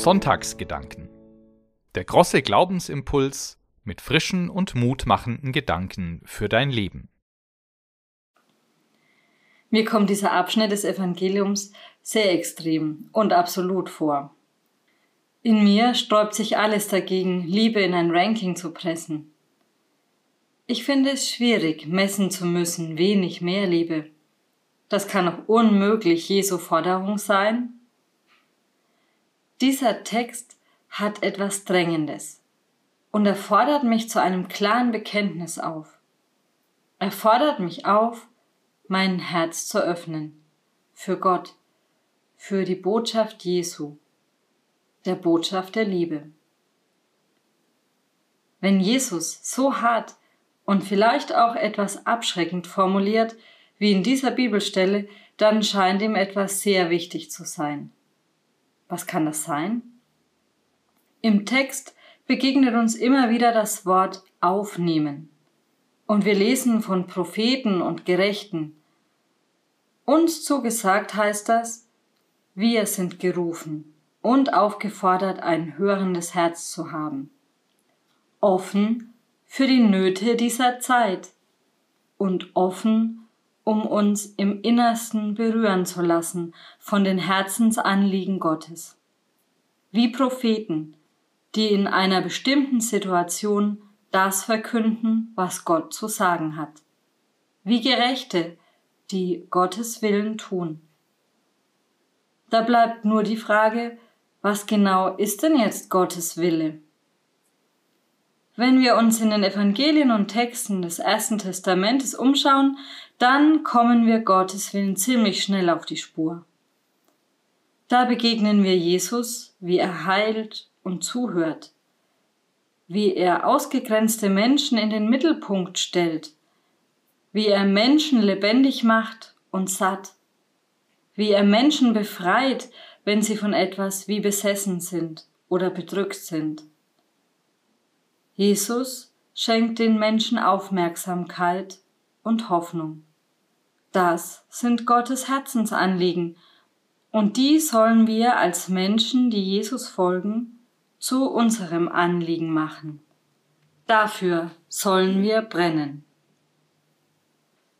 Sonntagsgedanken. Der große Glaubensimpuls mit frischen und mutmachenden Gedanken für dein Leben. Mir kommt dieser Abschnitt des Evangeliums sehr extrem und absolut vor. In mir sträubt sich alles dagegen, Liebe in ein Ranking zu pressen. Ich finde es schwierig, messen zu müssen, wen ich mehr liebe. Das kann auch unmöglich Jesu Forderung sein. Dieser Text hat etwas Drängendes und er fordert mich zu einem klaren Bekenntnis auf. Er fordert mich auf, mein Herz zu öffnen für Gott, für die Botschaft Jesu, der Botschaft der Liebe. Wenn Jesus so hart und vielleicht auch etwas abschreckend formuliert, wie in dieser Bibelstelle, dann scheint ihm etwas sehr wichtig zu sein. Was kann das sein? Im Text begegnet uns immer wieder das Wort aufnehmen. Und wir lesen von Propheten und Gerechten. Uns zugesagt heißt das, wir sind gerufen und aufgefordert, ein hörendes Herz zu haben. Offen für die Nöte dieser Zeit und offen, um uns im Innersten berühren zu lassen von den Herzensanliegen Gottes. Wie Propheten, die in einer bestimmten Situation das verkünden, was Gott zu sagen hat. Wie Gerechte, die Gottes Willen tun. Da bleibt nur die Frage, was genau ist denn jetzt Gottes Wille? Wenn wir uns in den Evangelien und Texten des Ersten Testamentes umschauen, dann kommen wir Gottes Willen ziemlich schnell auf die Spur. Da begegnen wir Jesus, wie er heilt und zuhört, wie er ausgegrenzte Menschen in den Mittelpunkt stellt, wie er Menschen lebendig macht und satt, wie er Menschen befreit, wenn sie von etwas wie besessen sind oder bedrückt sind. Jesus schenkt den Menschen Aufmerksamkeit und Hoffnung. Das sind Gottes Herzensanliegen, und die sollen wir als Menschen, die Jesus folgen, zu unserem Anliegen machen. Dafür sollen wir brennen.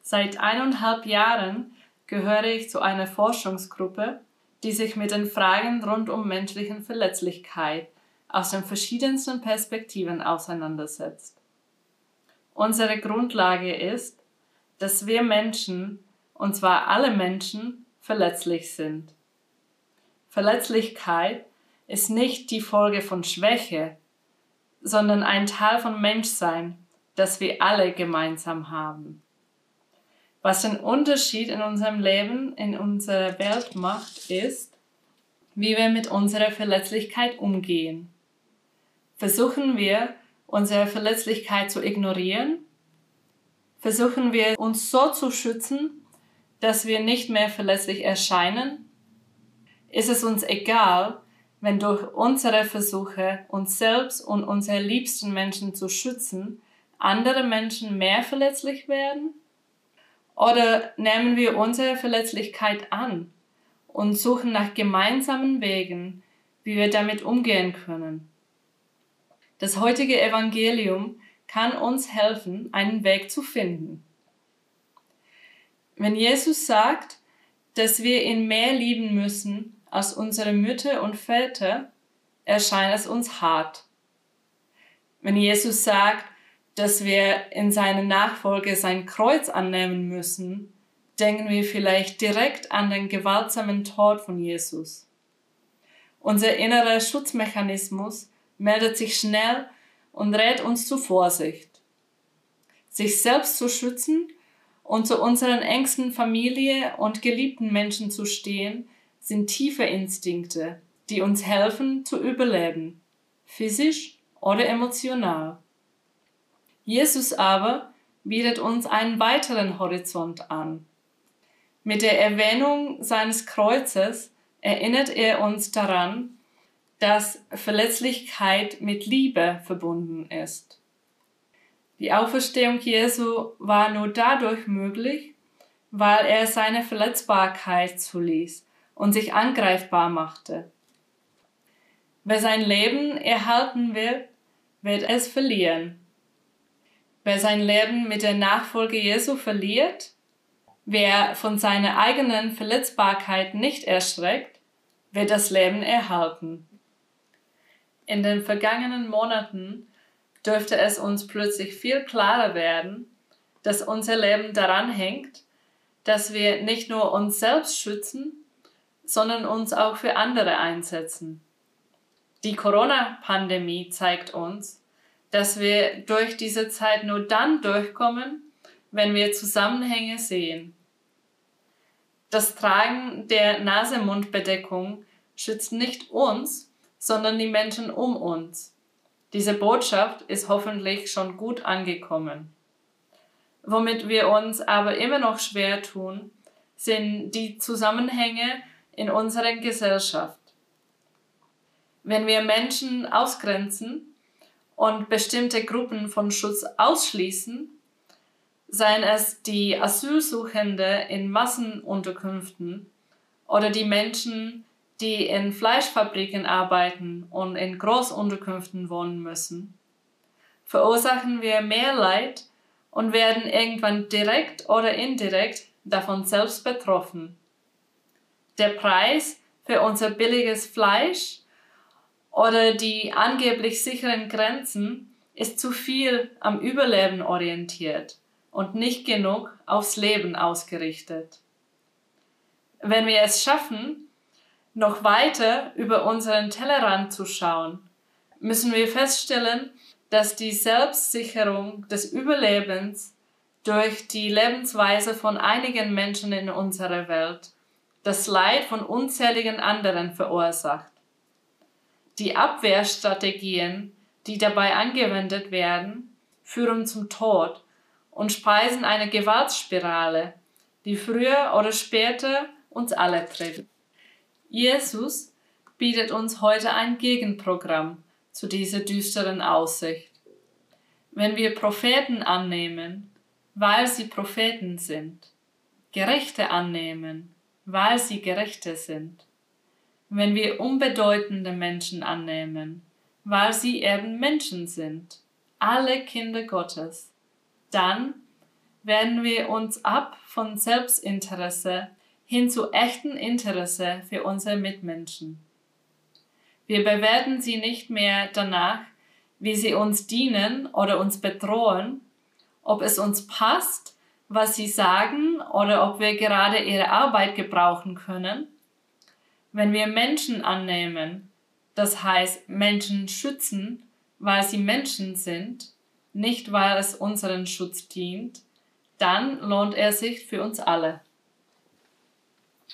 Seit eineinhalb Jahren gehöre ich zu einer Forschungsgruppe, die sich mit den Fragen rund um menschlichen Verletzlichkeit aus den verschiedensten Perspektiven auseinandersetzt. Unsere Grundlage ist, dass wir Menschen, und zwar alle Menschen, verletzlich sind. Verletzlichkeit ist nicht die Folge von Schwäche, sondern ein Teil von Menschsein, das wir alle gemeinsam haben. Was den Unterschied in unserem Leben, in unserer Welt macht, ist, wie wir mit unserer Verletzlichkeit umgehen. Versuchen wir, unsere Verletzlichkeit zu ignorieren? Versuchen wir, uns so zu schützen, dass wir nicht mehr verletzlich erscheinen? Ist es uns egal, wenn durch unsere Versuche, uns selbst und unsere liebsten Menschen zu schützen, andere Menschen mehr verletzlich werden? Oder nehmen wir unsere Verletzlichkeit an und suchen nach gemeinsamen Wegen, wie wir damit umgehen können? Das heutige Evangelium kann uns helfen, einen Weg zu finden. Wenn Jesus sagt, dass wir ihn mehr lieben müssen als unsere Mütter und Väter, erscheint es uns hart. Wenn Jesus sagt, dass wir in seiner Nachfolge sein Kreuz annehmen müssen, denken wir vielleicht direkt an den gewaltsamen Tod von Jesus. Unser innerer Schutzmechanismus meldet sich schnell und rät uns zu Vorsicht. Sich selbst zu schützen und zu unseren engsten Familie und geliebten Menschen zu stehen, sind tiefe Instinkte, die uns helfen zu überleben, physisch oder emotional. Jesus aber bietet uns einen weiteren Horizont an. Mit der Erwähnung seines Kreuzes erinnert er uns daran, dass Verletzlichkeit mit Liebe verbunden ist. Die Auferstehung Jesu war nur dadurch möglich, weil er seine Verletzbarkeit zuließ und sich angreifbar machte. Wer sein Leben erhalten will, wird es verlieren. Wer sein Leben mit der Nachfolge Jesu verliert, wer von seiner eigenen Verletzbarkeit nicht erschreckt, wird das Leben erhalten. In den vergangenen Monaten dürfte es uns plötzlich viel klarer werden, dass unser Leben daran hängt, dass wir nicht nur uns selbst schützen, sondern uns auch für andere einsetzen. Die Corona-Pandemie zeigt uns, dass wir durch diese Zeit nur dann durchkommen, wenn wir Zusammenhänge sehen. Das Tragen der Nasemundbedeckung schützt nicht uns, sondern die Menschen um uns. Diese Botschaft ist hoffentlich schon gut angekommen. Womit wir uns aber immer noch schwer tun, sind die Zusammenhänge in unserer Gesellschaft. Wenn wir Menschen ausgrenzen und bestimmte Gruppen von Schutz ausschließen, seien es die Asylsuchende in Massenunterkünften oder die Menschen, die in Fleischfabriken arbeiten und in Großunterkünften wohnen müssen, verursachen wir mehr Leid und werden irgendwann direkt oder indirekt davon selbst betroffen. Der Preis für unser billiges Fleisch oder die angeblich sicheren Grenzen ist zu viel am Überleben orientiert und nicht genug aufs Leben ausgerichtet. Wenn wir es schaffen, noch weiter über unseren Tellerrand zu schauen, müssen wir feststellen, dass die Selbstsicherung des Überlebens durch die Lebensweise von einigen Menschen in unserer Welt das Leid von unzähligen anderen verursacht. Die Abwehrstrategien, die dabei angewendet werden, führen zum Tod und speisen eine Gewaltspirale, die früher oder später uns alle trifft. Jesus bietet uns heute ein Gegenprogramm zu dieser düsteren Aussicht. Wenn wir Propheten annehmen, weil sie Propheten sind, Gerechte annehmen, weil sie Gerechte sind, wenn wir unbedeutende Menschen annehmen, weil sie eben Menschen sind, alle Kinder Gottes, dann werden wir uns ab von Selbstinteresse hin zu echten Interesse für unsere Mitmenschen. Wir bewerten sie nicht mehr danach, wie sie uns dienen oder uns bedrohen, ob es uns passt, was sie sagen oder ob wir gerade ihre Arbeit gebrauchen können, wenn wir Menschen annehmen, das heißt Menschen schützen, weil sie Menschen sind, nicht weil es unseren Schutz dient, dann lohnt er sich für uns alle.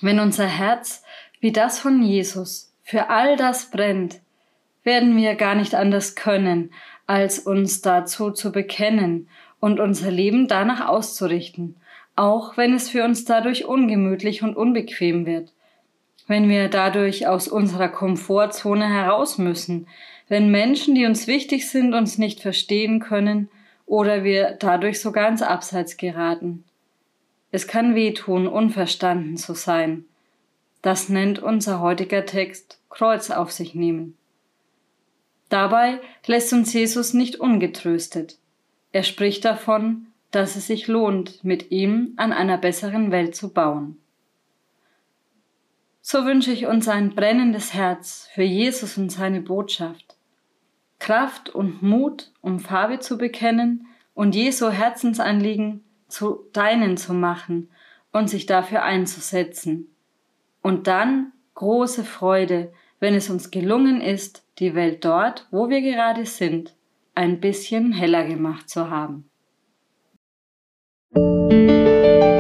Wenn unser Herz wie das von Jesus für all das brennt, werden wir gar nicht anders können, als uns dazu zu bekennen und unser Leben danach auszurichten, auch wenn es für uns dadurch ungemütlich und unbequem wird wenn wir dadurch aus unserer Komfortzone heraus müssen, wenn Menschen, die uns wichtig sind, uns nicht verstehen können oder wir dadurch sogar ins Abseits geraten. Es kann wehtun, unverstanden zu sein. Das nennt unser heutiger Text Kreuz auf sich nehmen. Dabei lässt uns Jesus nicht ungetröstet. Er spricht davon, dass es sich lohnt, mit ihm an einer besseren Welt zu bauen so wünsche ich uns ein brennendes Herz für Jesus und seine Botschaft, Kraft und Mut, um Farbe zu bekennen und Jesu Herzensanliegen zu deinen zu machen und sich dafür einzusetzen. Und dann große Freude, wenn es uns gelungen ist, die Welt dort, wo wir gerade sind, ein bisschen heller gemacht zu haben. Musik